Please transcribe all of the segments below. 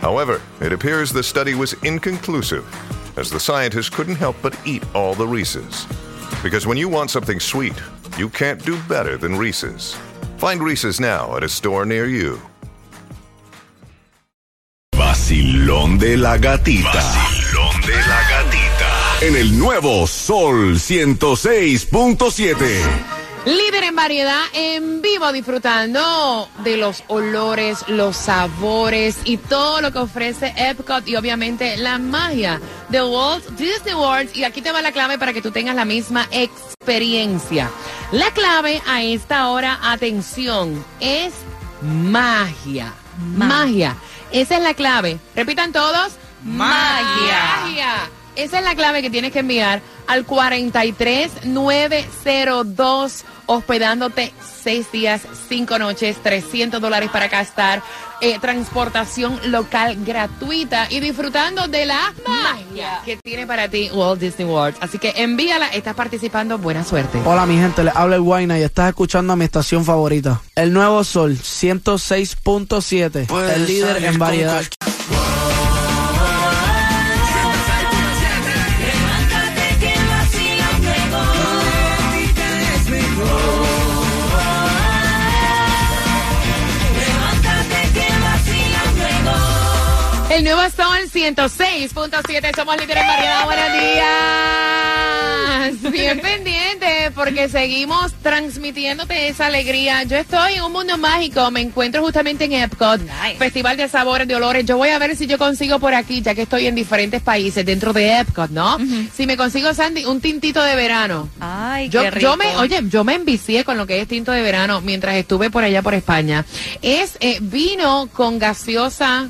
However, it appears the study was inconclusive, as the scientists couldn't help but eat all the Reese's. Because when you want something sweet, you can't do better than Reese's. Find Reese's now at a store near you. Vacilón de la gatita. Vacilón de la gatita. En el nuevo Sol 106.7. Líder en variedad, en vivo, disfrutando de los olores, los sabores y todo lo que ofrece Epcot y obviamente la magia de Walt Disney World. Y aquí te va la clave para que tú tengas la misma experiencia. La clave a esta hora, atención, es magia. Magia. Esa es la clave. Repitan todos. Magia. Magia. Esa es la clave que tienes que enviar al 43902 hospedándote seis días, cinco noches, 300 dólares para gastar, eh, transportación local gratuita y disfrutando de la magia que tiene para ti Walt Disney World. Así que envíala, estás participando, buena suerte. Hola mi gente, les habla el Guayna y estás escuchando a mi estación favorita. El Nuevo Sol 106.7, el líder en variedad. El nuevo Sol 106.7, somos líderes en variedad. Buenos días. Bien pendiente porque seguimos transmitiéndote esa alegría. Yo estoy en un mundo mágico, me encuentro justamente en Epcot, Festival de Sabores, de Olores. Yo voy a ver si yo consigo por aquí, ya que estoy en diferentes países dentro de Epcot, ¿no? Si me consigo, Sandy, un tintito de verano. Ay, Yo, qué rico. yo me, oye, yo me envicié con lo que es tinto de verano mientras estuve por allá por España. Es eh, vino con gaseosa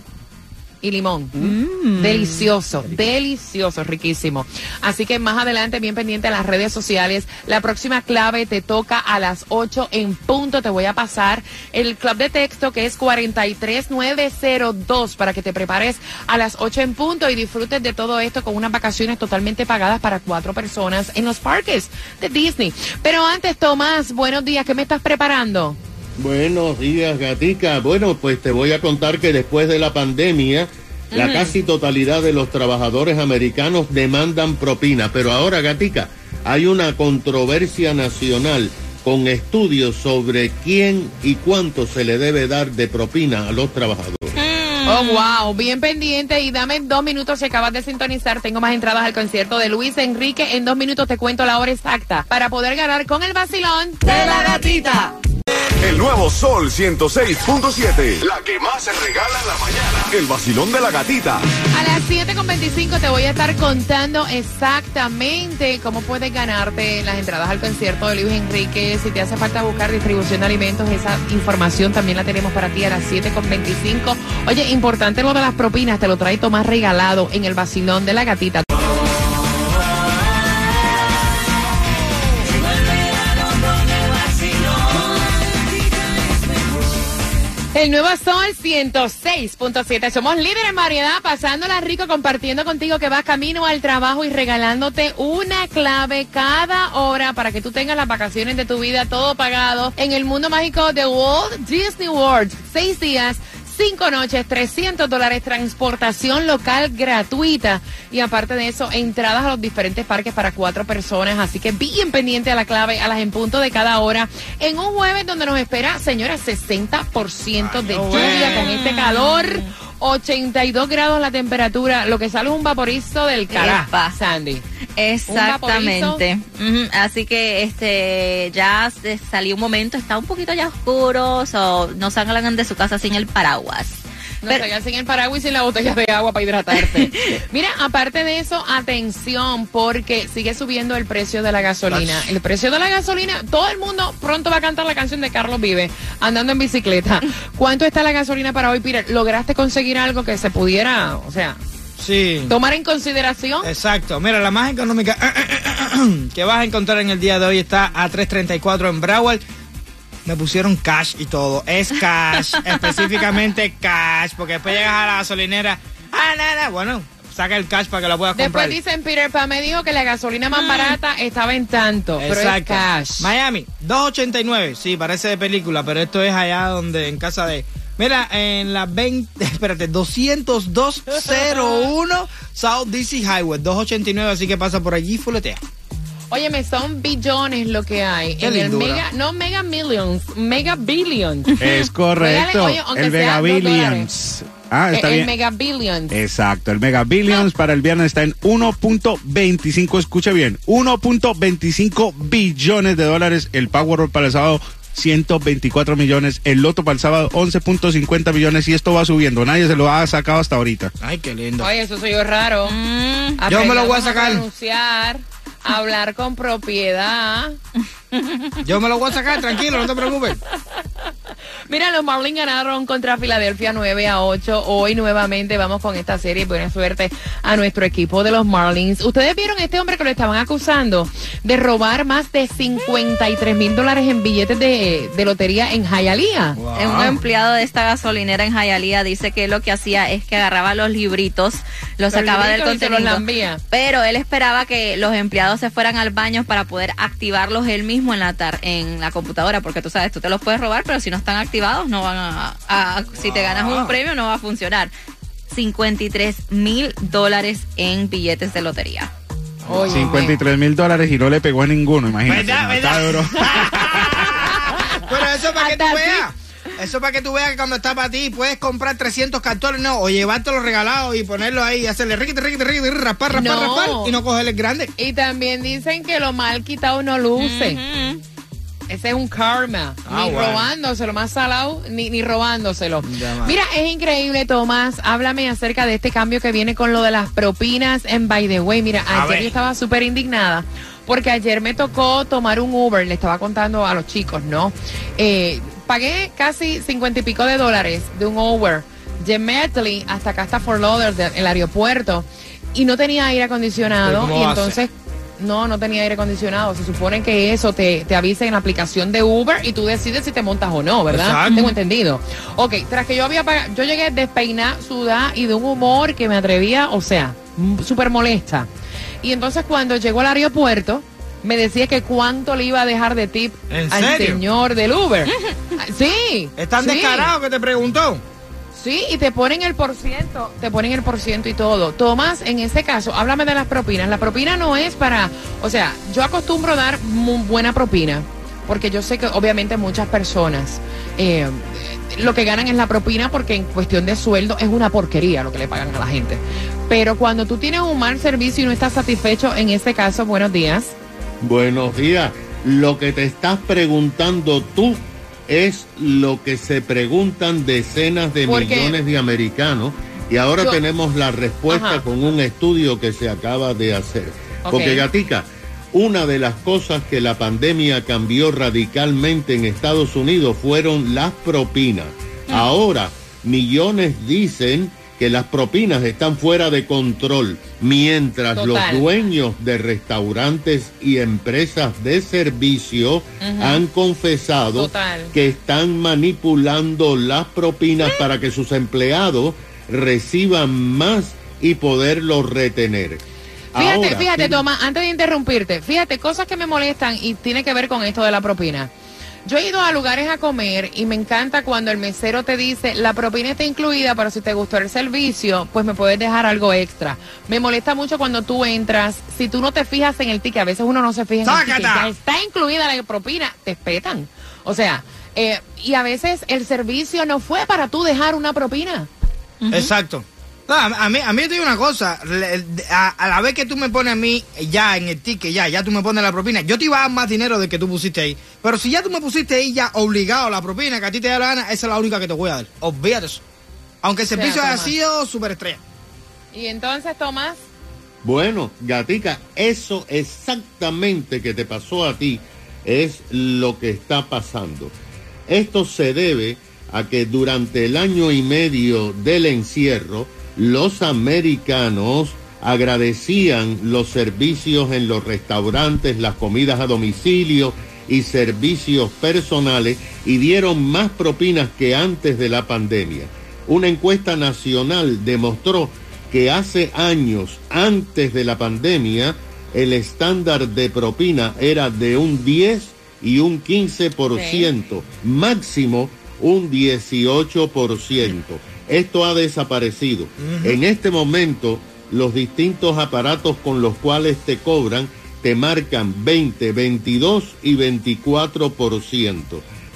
y limón. Mm. Delicioso, delicioso, riquísimo. Así que más adelante, bien pendiente a las redes sociales. La próxima clave te toca a las 8 en punto. Te voy a pasar el club de texto que es 43902 para que te prepares a las 8 en punto y disfrutes de todo esto con unas vacaciones totalmente pagadas para cuatro personas en los parques de Disney. Pero antes, Tomás, buenos días. ¿Qué me estás preparando? Buenos días, Gatica. Bueno, pues te voy a contar que después de la pandemia, la casi totalidad de los trabajadores americanos demandan propina. Pero ahora, Gatica, hay una controversia nacional con estudios sobre quién y cuánto se le debe dar de propina a los trabajadores. Oh, wow, bien pendiente y dame dos minutos si acabas de sintonizar. Tengo más entradas al concierto de Luis Enrique. En dos minutos te cuento la hora exacta para poder ganar con el vacilón de la gatita. Nuevo Sol 106.7. La que más se regala en la mañana. El vacilón de la gatita. A las 7.25 te voy a estar contando exactamente cómo puedes ganarte las entradas al concierto de Luis Enrique. Si te hace falta buscar distribución de alimentos, esa información también la tenemos para ti a las 7.25. Oye, importante lo de las propinas, te lo trae Tomás regalado en el vacilón de la gatita. El nuevo Sol 106.7. Somos líderes en variedad, pasándola rico, compartiendo contigo que vas camino al trabajo y regalándote una clave cada hora para que tú tengas las vacaciones de tu vida todo pagado en el mundo mágico de Walt Disney World. Seis días. Cinco noches, 300 dólares, transportación local gratuita. Y aparte de eso, entradas a los diferentes parques para cuatro personas. Así que bien pendiente a la clave, a las en punto de cada hora. En un jueves donde nos espera, señora, 60% de lluvia con este calor. 82 grados la temperatura, lo que sale es un vaporizo del carajo. Sandy. Exactamente. Así que este ya se salió un momento, está un poquito ya oscuro, so, no salgan de su casa sin el paraguas. No Pero- se sin el paraguas y sin la botella de agua para hidratarte. Mira, aparte de eso, atención, porque sigue subiendo el precio de la gasolina. El precio de la gasolina, todo el mundo pronto va a cantar la canción de Carlos Vive, andando en bicicleta. ¿Cuánto está la gasolina para hoy, Peter? ¿Lograste conseguir algo que se pudiera, o sea, Sí. Tomar en consideración. Exacto. Mira, la más económica que vas a encontrar en el día de hoy está a 334 en Broward. Me pusieron cash y todo. Es cash, específicamente cash, porque después llegas a la gasolinera. Ah, nada, bueno, saca el cash para que la puedas comprar. Después dicen, Peter Pan me dijo que la gasolina más barata estaba en tanto, pero es Exacto. cash. Miami, 289. Sí, parece de película, pero esto es allá donde, en casa de. Mira, en la 20, espérate, 20201 South DC Highway, 289, así que pasa por allí y fuletea. Óyeme, son billones lo que hay. Qué en el mega, no mega millions, mega billions. Es correcto. Regale, oye, aunque el Mega Billions. Ah, está el, bien. mega billions. Exacto, el Mega Billions para el viernes está en 1.25, escuche bien, 1.25 billones de dólares. El Powerball para el sábado, 124 millones. El Loto para el sábado, 11.50 millones. Y esto va subiendo. Nadie se lo ha sacado hasta ahorita. Ay, qué lindo. Oye, eso soy yo raro. Yo me lo voy a sacar. a hablar con propiedad. Yo me lo voy a sacar, tranquilo, no te preocupes. Mira, los Marlins ganaron contra Filadelfia 9 a 8. Hoy nuevamente vamos con esta serie. Buena suerte a nuestro equipo de los Marlins. Ustedes vieron a este hombre que lo estaban acusando de robar más de 53 mil dólares en billetes de, de lotería en Hialeah. Un empleado de esta gasolinera en Hialeah dice que lo que hacía es que agarraba los libritos, los Los sacaba del libritos los contenido. lambía. Pero él esperaba que los empleados se fueran al baño para poder activarlos él mismo en la tar en la computadora, porque tú sabes, tú te los puedes robar, pero si no están activados, no van a, a- si te ganas un premio, no va a funcionar. 53 mil dólares en billetes de lotería. Oye, 53 mil dólares y no le pegó a ninguno, imagínate. ¿Verdad, no, verdad? está duro. Pero eso para que tú veas. Eso para que tú veas que cuando está para ti puedes comprar 300 cartones, no, o llevártelo regalado y ponerlo ahí y hacerle riquite, riquite, riquite, raspar, raspar, No. raspar y no cogerle el grande. Y también dicen que lo mal quitado no luce. Ujú. Ese es un karma. Ah, ni bueno. robándoselo, más salado, ni, ni robándoselo. Ya. Mira, es increíble, Tomás. Háblame acerca de este cambio que viene con lo de las propinas en By the Way. Mira, A ayer ver. yo estaba súper indignada porque ayer me tocó tomar un Uber. Le estaba contando a los chicos, ¿no? Eh, pagué casi cincuenta y pico de dólares de un Uber de Medley hasta acá, hasta Fort Lauderdale, el aeropuerto. Y no tenía aire acondicionado. ¿Cómo Y hace? No, no tenía aire acondicionado. Se supone que eso te, te avisa en la aplicación de Uber y tú decides si te montas o no, ¿verdad? Exacto. Tengo entendido. Ok, tras que yo había pagado, yo llegué despeinada, sudada y de un humor que me atrevía, o sea, súper molesta. Y entonces cuando llegó al aeropuerto, me decía que cuánto le iba a dejar de tip ¿En al serio? señor del Uber. Sí. Es tan sí. descarado que te preguntó. Sí, y te ponen el por ciento, te ponen el por ciento y todo. Tomás, en ese caso, háblame de las propinas. La propina no es para, o sea, yo acostumbro dar buena propina, porque yo sé que obviamente muchas personas eh, lo que ganan es la propina porque en cuestión de sueldo es una porquería lo que le pagan a la gente. Pero cuando tú tienes un mal servicio y no estás satisfecho, en ese caso, buenos días. Buenos días. Lo que te estás preguntando tú es lo que se preguntan decenas de Porque- millones de americanos y ahora Yo- tenemos la respuesta Ajá. con un estudio que se acaba de hacer. Porque Gatica, una de las cosas que la pandemia cambió radicalmente en Estados Unidos fueron las propinas. Mm. Ahora, millones dicen que las propinas están fuera de control, mientras Total. los dueños de restaurantes y empresas de servicio han confesado Total. que están manipulando las propinas para que sus empleados reciban más y poderlos retener. Fíjate, Ahora, fíjate, Tomás, antes de interrumpirte, fíjate, cosas que me molestan y tiene que ver con esto de la propina. Yo he ido a lugares a comer y me encanta cuando el mesero te dice, la propina está incluida, pero si te gustó el servicio, pues me puedes dejar algo extra. Me molesta mucho cuando tú entras, si tú no te fijas en el ticket, a veces uno no se fija en el ticket, está incluida la propina, te espetan. O sea, eh, y a veces el servicio no fue para tú dejar una propina. Exacto. No, a, mí, a mí te digo una cosa, a, a la vez que tú me pones a mí ya en el ticket, ya, ya tú me pones la propina, yo te iba a dar más dinero del que tú pusiste ahí. Pero si ya tú me pusiste ahí ya obligado a la propina que a ti te da la gana, esa es la única que te voy a dar. Olvídate eso. Aunque el servicio haya sido súper estrella. Y entonces, Tomás, Bueno, Gatica, eso exactamente que te pasó a ti es lo que está pasando. Esto se debe a que durante el año y medio del encierro, los americanos agradecían los servicios en los restaurantes, las comidas a domicilio y servicios personales y dieron más propinas que antes de la pandemia. Una encuesta nacional demostró que hace años, antes de la pandemia, el estándar de propina era de un 10 y un 15%, máximo un 18%. Esto ha desaparecido. En este momento, los distintos aparatos con los cuales te cobran te marcan 20, 22 y 24%.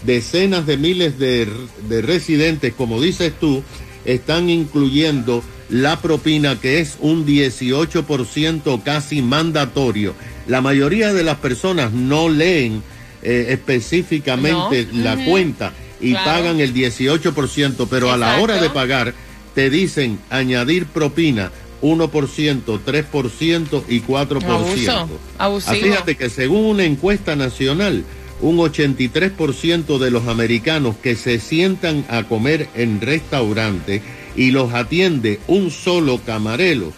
Decenas de miles de, de residentes, como dices tú, están incluyendo la propina que es un 18% casi mandatorio. La mayoría de las personas no leen eh, específicamente No. la cuenta y Claro. pagan el 18%, pero a la hora de pagar te dicen añadir propina 1%, 3% y 4%. Abuso, abusivo. Ah, Fíjate que según una encuesta nacional, un 83% de los americanos que se sientan a comer en restaurantes y los atiende un solo camarero,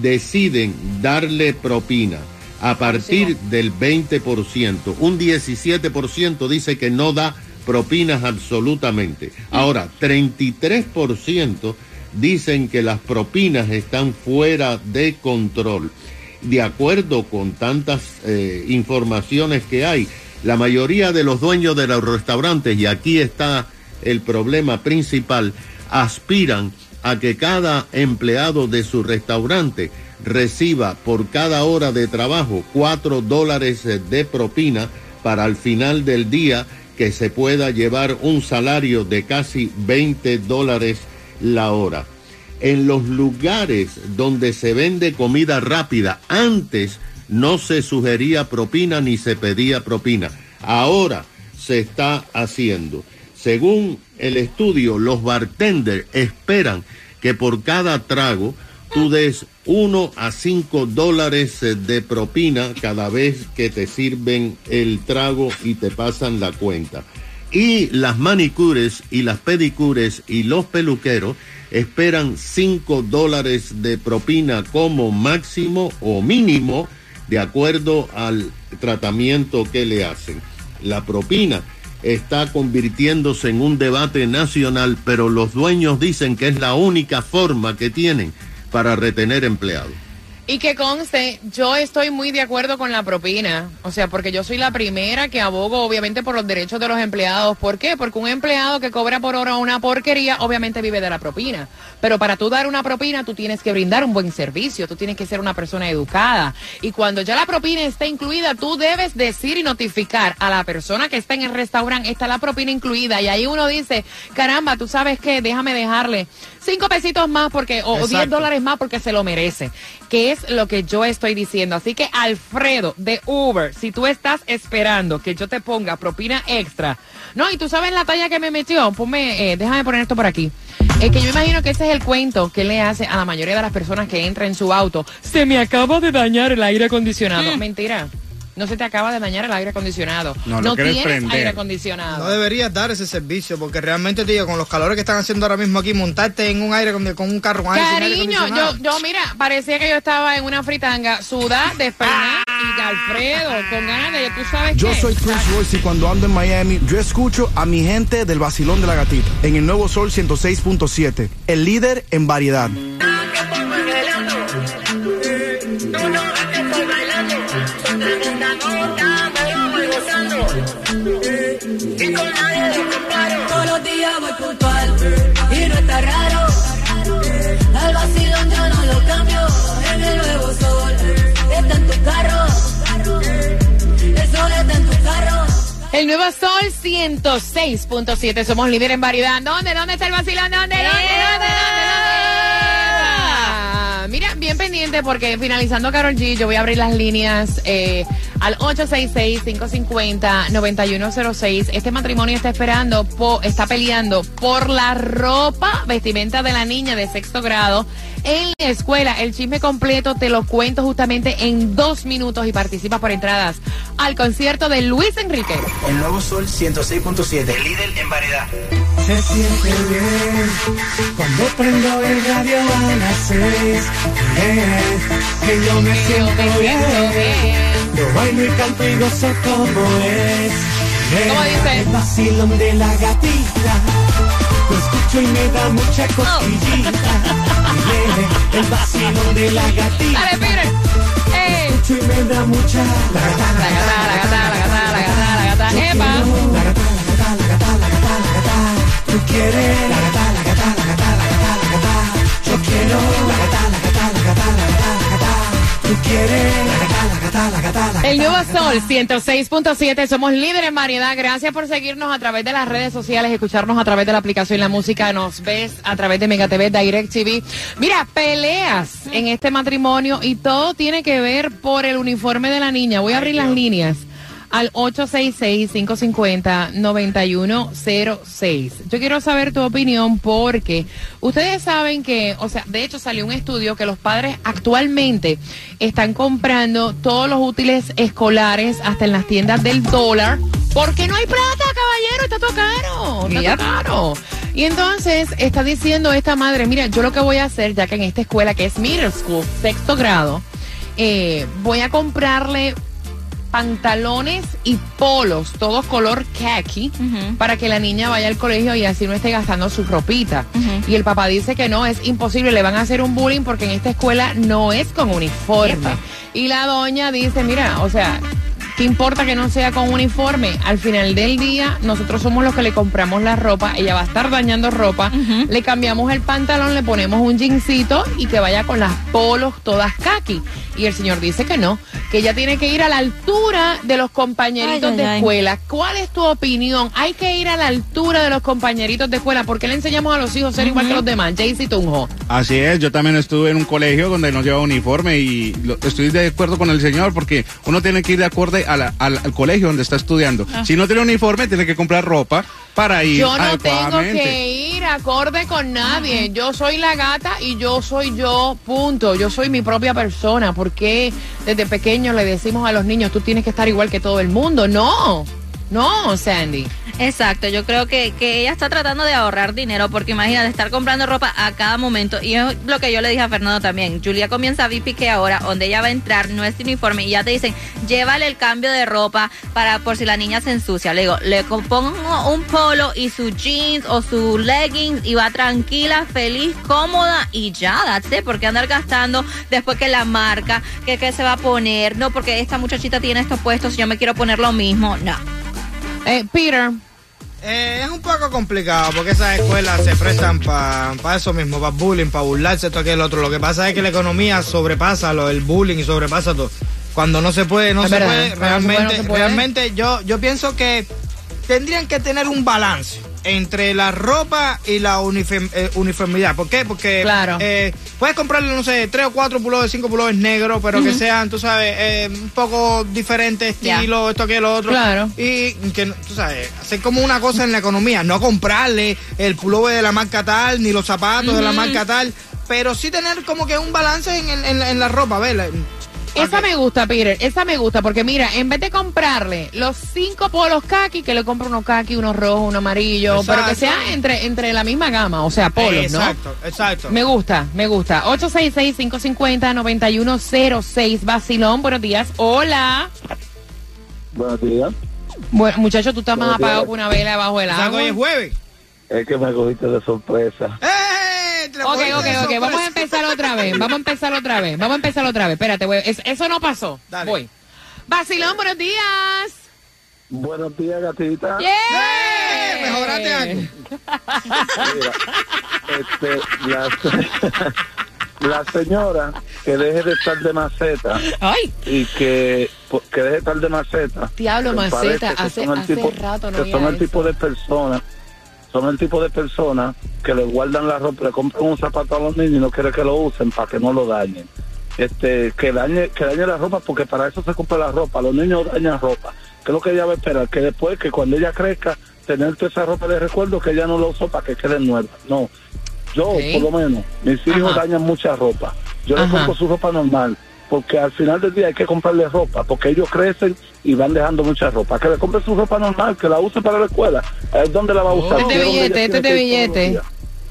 deciden darle propina a partir del 20%. Un 17% dice que no da propinas absolutamente. Ahora, 33% dicen que las propinas están fuera de control. De acuerdo con tantas eh, informaciones que hay, la mayoría de los dueños de los restaurantes, y aquí está el problema principal, aspiran a que cada empleado de su restaurante reciba por cada hora de trabajo cuatro dólares eh, de propina para al final del día que se pueda llevar un salario de casi 20 dólares la hora. En los lugares donde se vende comida rápida, antes no se sugería propina ni se pedía propina. Ahora se está haciendo. Según el estudio, los bartenders esperan que por cada trago tú des 1 a 5 dólares eh, de propina cada vez que te sirven el trago y te pasan la cuenta. Y las manicures y las pedicures y los peluqueros esperan 5 dólares de propina como máximo o mínimo de acuerdo al tratamiento que le hacen. La propina está convirtiéndose en un debate nacional, pero los dueños dicen que es la única forma que tienen para retener empleados. Y que conste, yo estoy muy de acuerdo con la propina. O sea, porque yo soy la primera que abogo, obviamente, por los derechos de los empleados. ¿Por qué? Porque un empleado que cobra por hora una porquería, obviamente vive de la propina. Pero para tú dar una propina, tú tienes que brindar un buen servicio. Tú tienes que ser una persona educada. Y cuando ya la propina está incluida, tú debes decir y notificar a la persona que está en el restaurante, está la propina incluida. Y ahí uno dice, caramba, tú sabes qué, déjame dejarle cinco pesitos más porque, o, Exacto. dólares más porque se lo merece. Que es lo que yo estoy diciendo. Así que, Alfredo de Uber, si tú estás esperando que yo te ponga propina extra, no, y tú sabes la talla que me metió, ponme, eh, déjame poner esto por aquí. Es que yo imagino que ese es el cuento que le hace a la mayoría de las personas que entran en su auto. Se me acaba de dañar el aire acondicionado. Mentira. No se te acaba de dañar el aire acondicionado. No, quieres tienes prender. aire acondicionado. No deberías dar ese servicio porque realmente te digo, con los calores que están haciendo ahora mismo aquí, montarte en un aire con, con un carro sin aire Cariño, acondicionado. yo, yo, mira, parecía que yo estaba en una fritanga, sudada, despeinada y Alfredo, con ganas de, tú sabes Yo qué? soy Prince Royce y cuando ando en Miami, yo escucho a mi gente del vacilón de la gatita en el nuevo Sol 106.7, el líder en variedad. Y no está raro. Al vacilón yo no lo cambio. En el nuevo sol está en tu carro. El sol está en tu carro. El nuevo Sol 106.7, somos líder en variedad. ¿Dónde? ¿Dónde está el vacilón? ¿Dónde? ¿Dónde? ¿Dónde? ¿Dónde? ¿Dónde? Mira, bien pendiente porque finalizando Carol G, yo voy a abrir las líneas eh, al 866-550-9106. Este matrimonio está esperando, po- está peleando por la ropa, vestimenta de la niña de sexto grado en la escuela. El chisme completo te lo cuento justamente en dos minutos y participas por entradas al concierto de Luis Enrique. El nuevo Sol 106.7, el líder en variedad. Se siente bien cuando prendo el radio a las seis. Que yo me siento bien. Yo bailo y canto y gozo como es. ¿Cómo dice? El vacilón de la gatita. Lo escucho y me da mucha cosquillita. Eh, el vacilón de la gatita. Dale, Peter. ¡Eh! Lo escucho y me da mucha. La gata, La gata, la gata, la gata, la gata, la gata. ¡Epa! La gata, Tú quieres la gata, la gata, la gata, la gata, la gata. Yo quiero la gata, la gata, la gata, la gata, la gata. Tú quieres la gata, la gata, la gata, la gata. El nuevo Sol 106.7, somos líderes en variedad. Gracias por seguirnos a través de las redes sociales, escucharnos a través de la aplicación La Música, nos ves a través de Mega TV, Direct TV. Mira, peleas en este matrimonio y todo tiene que ver por el uniforme de la niña. Voy a abrir las líneas al 866-550-9106. Yo quiero saber tu opinión porque ustedes saben que, o sea, de hecho salió un estudio que los padres actualmente están comprando todos los útiles escolares hasta en las tiendas del dólar porque no hay plata, caballero, está todo caro, está todo caro. Y entonces está diciendo esta madre, mira, yo lo que voy a hacer, ya que en esta escuela que es middle school, sexto grado, eh, voy a comprarle pantalones y polos, todos color khaki, para que la niña vaya al colegio y así no esté gastando su ropita. Y el papá dice que no, es imposible, le van a hacer un bullying porque en esta escuela no es con uniforme. Epa. Y la doña dice, mira, o sea, ¿qué importa que no sea con uniforme? Al final del día, nosotros somos los que le compramos la ropa, ella va a estar dañando ropa, le cambiamos el pantalón, le ponemos un jeansito y que vaya con las polos todas khaki. Y el señor dice que no, que ella tiene que ir a la altura de los compañeritos Ay, de ay. escuela. ¿Cuál es tu opinión? Hay que ir a la altura de los compañeritos de escuela. ¿Por qué le enseñamos a los hijos a ser igual que los demás? Jaycee Tunjo. Así es, yo también estuve en un colegio donde nos lleva uniforme y lo- estoy de acuerdo con el señor porque uno tiene que ir de acuerdo a la- al, al colegio donde está estudiando. Si no tiene uniforme, tiene que comprar ropa para ir Yo no tengo que ir acorde con nadie. Yo soy la gata y yo soy yo, punto. Yo soy mi propia persona. ¿Por qué desde pequeños le decimos a los niños, tú tienes que estar igual que todo el mundo? No, no, Sandy. Exacto, yo creo que, que ella está tratando de ahorrar dinero porque imagínate estar comprando ropa a cada momento y es lo que yo le dije a Fernando también. Julia comienza a que ahora, donde ella va a entrar, no es uniforme y ya te dicen, llévale el cambio de ropa para por si la niña se ensucia. Le digo, le pongo un polo y su jeans o su leggings y va tranquila, feliz, cómoda y ya, that's it. ¿Por qué andar gastando después que la marca, que, que se va a poner? No, porque esta muchachita tiene estos puestos yo me quiero poner lo mismo. No. Eh, Peter, Eh, es un poco complicado porque esas escuelas se prestan para eso mismo, para bullying, para burlarse, esto, aquel otro. Lo que pasa es que la economía sobrepasa lo del bullying y sobrepasa todo. Cuando no se puede, no Es se verdad, puede. cuando no se puede, Realmente, no se puede. realmente yo, yo pienso que tendrían que tener un balance entre la ropa y la uniform- eh, uniformidad. ¿Por qué? Porque Claro. eh, puedes comprarle, no sé, tres o cuatro pullovers, cinco pullovers negros, pero que sean, tú sabes, eh, un poco diferente estilo, esto que lo otro. Claro. Y que, tú sabes, hacer como una cosa en la economía, no comprarle el pullover de la marca tal, ni los zapatos de la marca tal, pero sí tener como que un balance en, en- en la ropa, ¿ves? Esa me gusta, Peter. Esa me gusta porque mira, en vez de comprarle los cinco polos khaki, que le compro unos khaki, unos rojos, uno amarillo, pero que Exacto. sea entre, entre la misma gama, o sea, polos, ¿no? Exacto, exacto. Me gusta, me gusta. 866-550-9106. Basilón, buenos días. Hola. Buenos días. Bueno, muchacho, tú estás más Buenos apagado que una vela debajo del agua. hoy es jueves. Es que me cogiste de sorpresa. ¡Eh! La Ok, ok. Vamos a sorpresa. empezar otra vez. Vamos a empezar otra vez. Vamos a empezar otra vez. Espérate, güey. Es- eso no pasó. Dale. Voy. Basilón, buenos días. Buenos días, gatita. ¡Yeah! ¡Eh! Algo. Mira, este, la, la señora que deje de estar de maceta Ay, y que, que deje de estar de maceta. Diablo, maceta, hace- son el hace tipo- rato no que son el eso. tipo de personas son el tipo de personas que le guardan la ropa, le compran un zapato a los niños y no quiere que lo usen para que no lo dañen. Este, que dañe, que dañe la ropa porque para eso se compra la ropa. Los niños dañan ropa. ¿Qué es lo que ella va a esperar? Que después, que cuando ella crezca, tener toda esa ropa de recuerdo que ella no la usó para que quede nueva. No. Yo, por lo menos, mis hijos Ajá. dañan mucha ropa. Yo Ajá. le compro su ropa normal porque al final del día hay que comprarle ropa, porque ellos crecen y van dejando mucha ropa. Que le compre su ropa normal, que la use para la escuela. Es donde la va a usar. Este ¿Dónde ella billete, este los billete.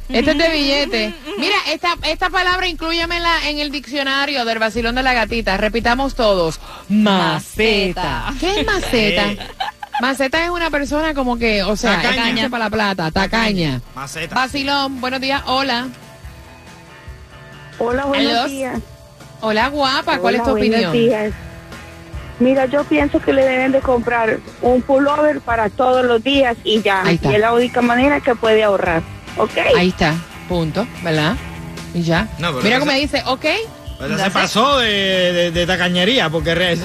Este es de billete. Mira, esta, esta palabra incluyamela en el diccionario del vacilón de la gatita. Repitamos todos. Maceta. ¿Qué es maceta? Maceta es una persona como que, o sea, Tacaña. es para la plata, tacaña. Maceta. Vacilón, buenos días, hola. Hola, buenos días. Hola, guapa, ¿cuál es tu opinión? días. Mira, yo pienso que le deben de comprar un pullover para todos los días y ya. Ahí está. Y es la única manera que puede ahorrar. ¿Ok? Ahí está, punto, ¿verdad? Y ya. No, Mira cómo me dice, ok. Pero se pasó de, de, de tacañería porque... re-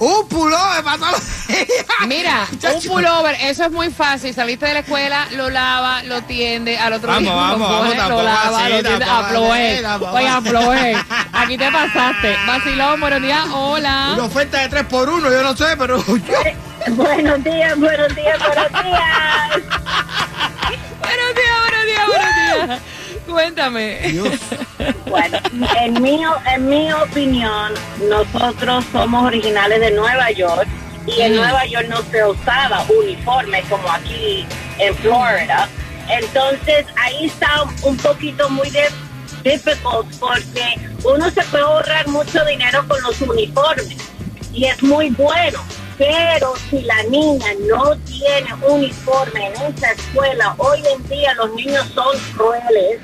Un pullover para todos los días. Mira, un pullover, eso es muy fácil. Saliste de la escuela, lo lava, lo tiende, al otro Vamos, día vamos, lo vamos, lava, así, lo tiende. tampoco Oye, así. afloé. Aquí te pasaste. Vacilón, buenos días, hola. Una oferta de 3 por 1 yo no sé, pero... buenos días, buenos días, buenos días. Buenos días, buenos días, buenos días. Cuéntame. Bueno, en mi, en mi opinión, nosotros somos originales de Nueva York y en Mm. Nueva York no se usaba uniforme como aquí en Florida. Entonces ahí está un poquito muy de difficult porque uno se puede ahorrar mucho dinero con los uniformes y es muy bueno. Pero si la niña no tiene uniforme en esa escuela, hoy en día los niños son crueles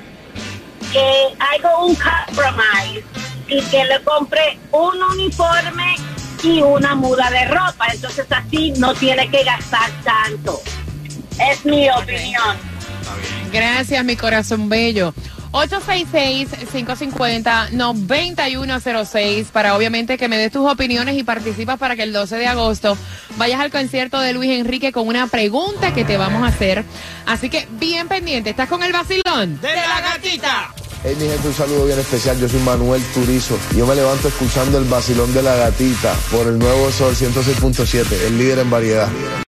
que haga un compromise y que le compre un uniforme y una muda de ropa. Entonces así no tiene que gastar tanto. Es mi opinión. Gracias, mi corazón bello. 866-550-9106 para obviamente que me des tus opiniones y participas para que el 12 de agosto vayas al concierto de Luis Enrique con una pregunta que te vamos a hacer. Así que bien pendiente, ¿estás con el vacilón? ¡De la gatita! Hey mi gente, un saludo bien especial. Yo soy Manuel Turizo. Yo me levanto escuchando el vacilón de la gatita por el nuevo Sol 106.7, el líder en variedad.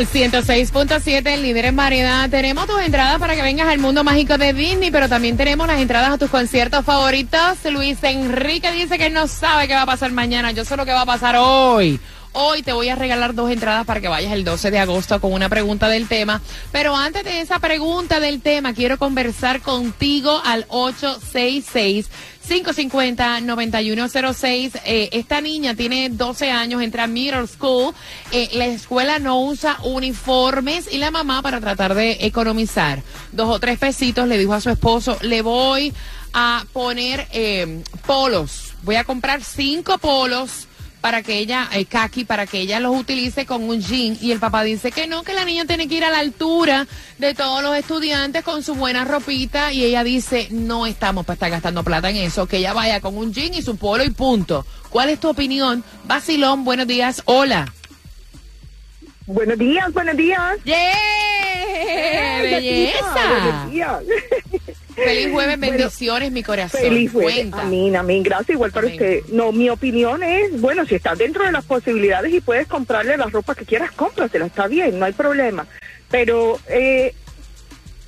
Nuevo Sol 106.7, el líder en variedad. Tenemos tus entradas para que vengas al mundo mágico de Disney, pero también tenemos las entradas a tus conciertos favoritos. Luis Enrique dice que no sabe qué va a pasar mañana, yo sé lo que va a pasar hoy. Hoy te voy a regalar dos entradas para que vayas el 12 de agosto con una pregunta del tema. Pero antes de esa pregunta del tema, quiero conversar contigo al 866 550-9106. Eh, esta niña tiene 12 años, entra a middle school. Eh, la escuela no usa uniformes y la mamá, para tratar de economizar dos o tres pesitos, le dijo a su esposo, le voy a poner eh, polos. Voy a comprar cinco polos para que ella, eh, kaki, para que ella los utilice con un jean. Y el papá dice que no, que la niña tiene que ir a la altura de todos los estudiantes con su buena ropita. Y ella dice, no estamos para estar gastando plata en eso, que ella vaya con un jean y su polo y punto. ¿Cuál es tu opinión? Basilón, buenos días, hola. Buenos días, buenos días. ¡Yeah! ¡Belleza! Buenos días. Feliz jueves, Bueno, bendiciones, mi corazón. Feliz jueves. Cuenta. Amén, amén. Gracias igual para Amén. usted. No, mi opinión es, bueno, si estás dentro de las posibilidades y puedes comprarle la ropa que quieras, cómprasela, está bien, no hay problema. Pero eh,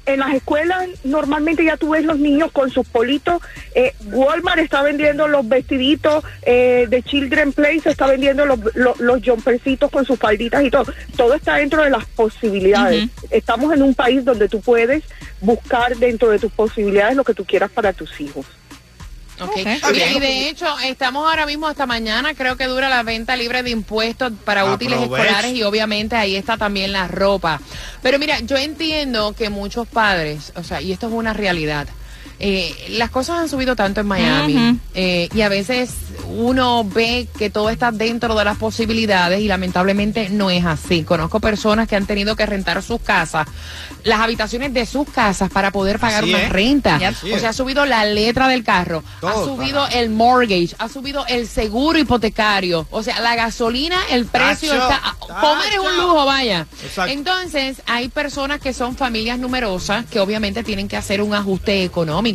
en las escuelas normalmente ya tú ves los niños con sus politos. Eh, Walmart está vendiendo los vestiditos eh, de Children Place, está vendiendo los, los, los jumpercitos con sus falditas y todo. Todo está dentro de las posibilidades. Estamos en un país donde tú puedes buscar dentro de tus posibilidades lo que tú quieras para tus hijos. Ok. Está Mira, bien. y de hecho, estamos ahora mismo hasta mañana, creo que dura la venta libre de impuestos para útiles escolares y obviamente ahí está también la ropa. Pero mira, yo entiendo que muchos padres, o sea, y esto es una realidad, eh, las cosas han subido tanto en Miami eh, y a veces uno ve que todo está dentro de las posibilidades y lamentablemente no es así. Conozco personas que han tenido que rentar sus casas, las habitaciones de sus casas para poder pagar Así una es. renta. Así O sea, ha subido la letra del carro, ha subido el mortgage, ha subido el seguro hipotecario. O sea, la gasolina, el precio Tacho, está... Comer es un lujo, vaya. Exacto. Entonces, hay personas que son familias numerosas que obviamente tienen que hacer un ajuste económico.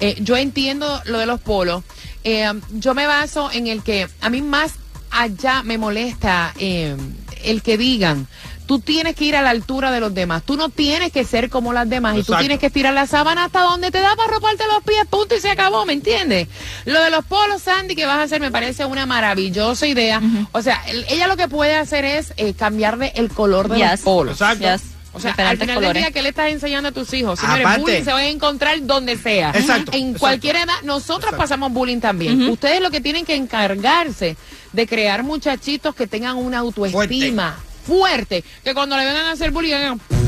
Eh, yo entiendo lo de los polos. Eh, yo me baso en el que a mí más allá me molesta eh, el que digan. Tú tienes que ir a la altura de los demás. Tú no tienes que ser como las demás. Y tú tienes que estirar la sábana hasta donde te da para roparte los pies, punto, y se acabó, ¿me entiendes? Lo de los polos, Sandy, que vas a hacer, me parece una maravillosa idea. O sea, el- ella lo que puede hacer es eh, cambiarle el color de los polos. Exacto. Yes. O sea, al final del colores. día, ¿qué le estás enseñando a tus hijos? Señores, Aparte- bullying se va a encontrar donde sea. Exacto, En exacto. cualquier edad, nosotros pasamos bullying también. Ustedes lo que tienen que encargarse de crear muchachitos que tengan una autoestima fuerte, que cuando le vengan a hacer bullying, hagan, "Me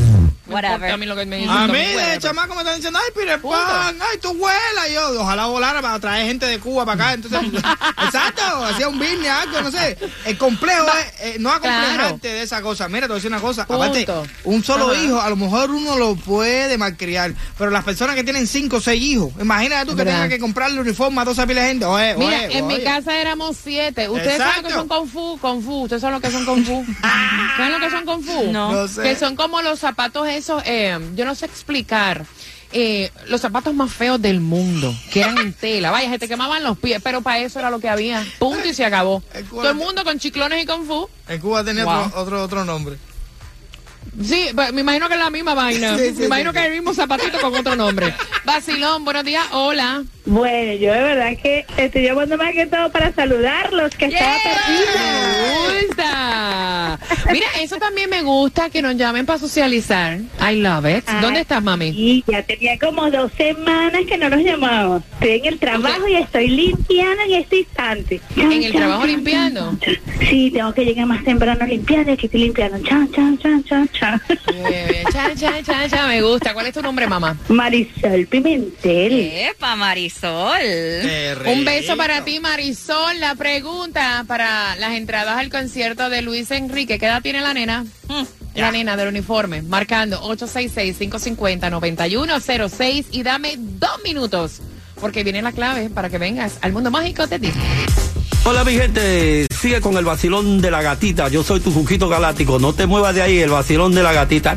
Whatever. a mí lo que me dicen, A no mí, me de puede". chamaco me están diciendo, ay, Peter. Pan, ay, tu abuela. Y yo, ojalá volara para traer gente de Cuba para acá. Entonces, exacto, hacía un business, algo, no sé. El complejo es eh, no acomplejarte de esa cosa. Mira, te voy a decir una cosa. Aparte, Punto. un solo Ajá. hijo, a lo mejor uno lo puede malcriar. Pero las personas que tienen cinco o seis hijos, imagínate tú que ¿Verdad? tengas que comprarle uniforme a dos pilas de gente. Oye, Mira, oye, en mi casa éramos siete. ¿Ustedes saben lo que Exacto. son Kung Fu? Kung Fu. ¿Ustedes saben lo que son Kung Fu? ¿Saben lo que son Kung Fu? No. No sé. Que son como los zapatos esos, eh, yo no sé explicar. eh, los zapatos más feos del mundo, que eran en tela. Vaya, se te quemaban los pies, pero para eso era lo que había. Punto y se acabó. Todo el mundo con chiclones y Kung Fu. En Cuba tenía Wow. otro, otro, otro nombre. Sí, me imagino que es la misma vaina. Sí, sí, me imagino sí, que es el mismo zapatito con otro nombre. Vacilón, buenos días, hola. Bueno, yo de verdad que estoy llamando más que todo para saludarlos, que estaba perdida. Me gusta. Mira, eso también me gusta, que nos llamen para socializar. I love it. Ah, ¿Dónde estás, mami? Y ya tenía como dos semanas que no los llamaba. Estoy en el trabajo y estoy limpiando en este instante. ¿En el trabajo limpiando? Sí, tengo que llegar más temprano limpiando y aquí estoy limpiando. Chan, chan, chan, chan, chan. Eh, cha, cha, cha, cha, me gusta. ¿Cuál es tu nombre, mamá? Marisol Pimentel. Epa, Marisol. Un beso para ti, Marisol. La pregunta para las entradas al concierto de Luis Enrique. ¿Qué edad tiene la nena? La nena del uniforme. Marcando 866-550-9106 y dame dos minutos. Porque viene la clave para que vengas al mundo mágico de Disney. Hola mi gente, sigue con el vacilón de la gatita. Yo soy tu Juquito Galáctico. No te muevas de ahí, el vacilón de la gatita.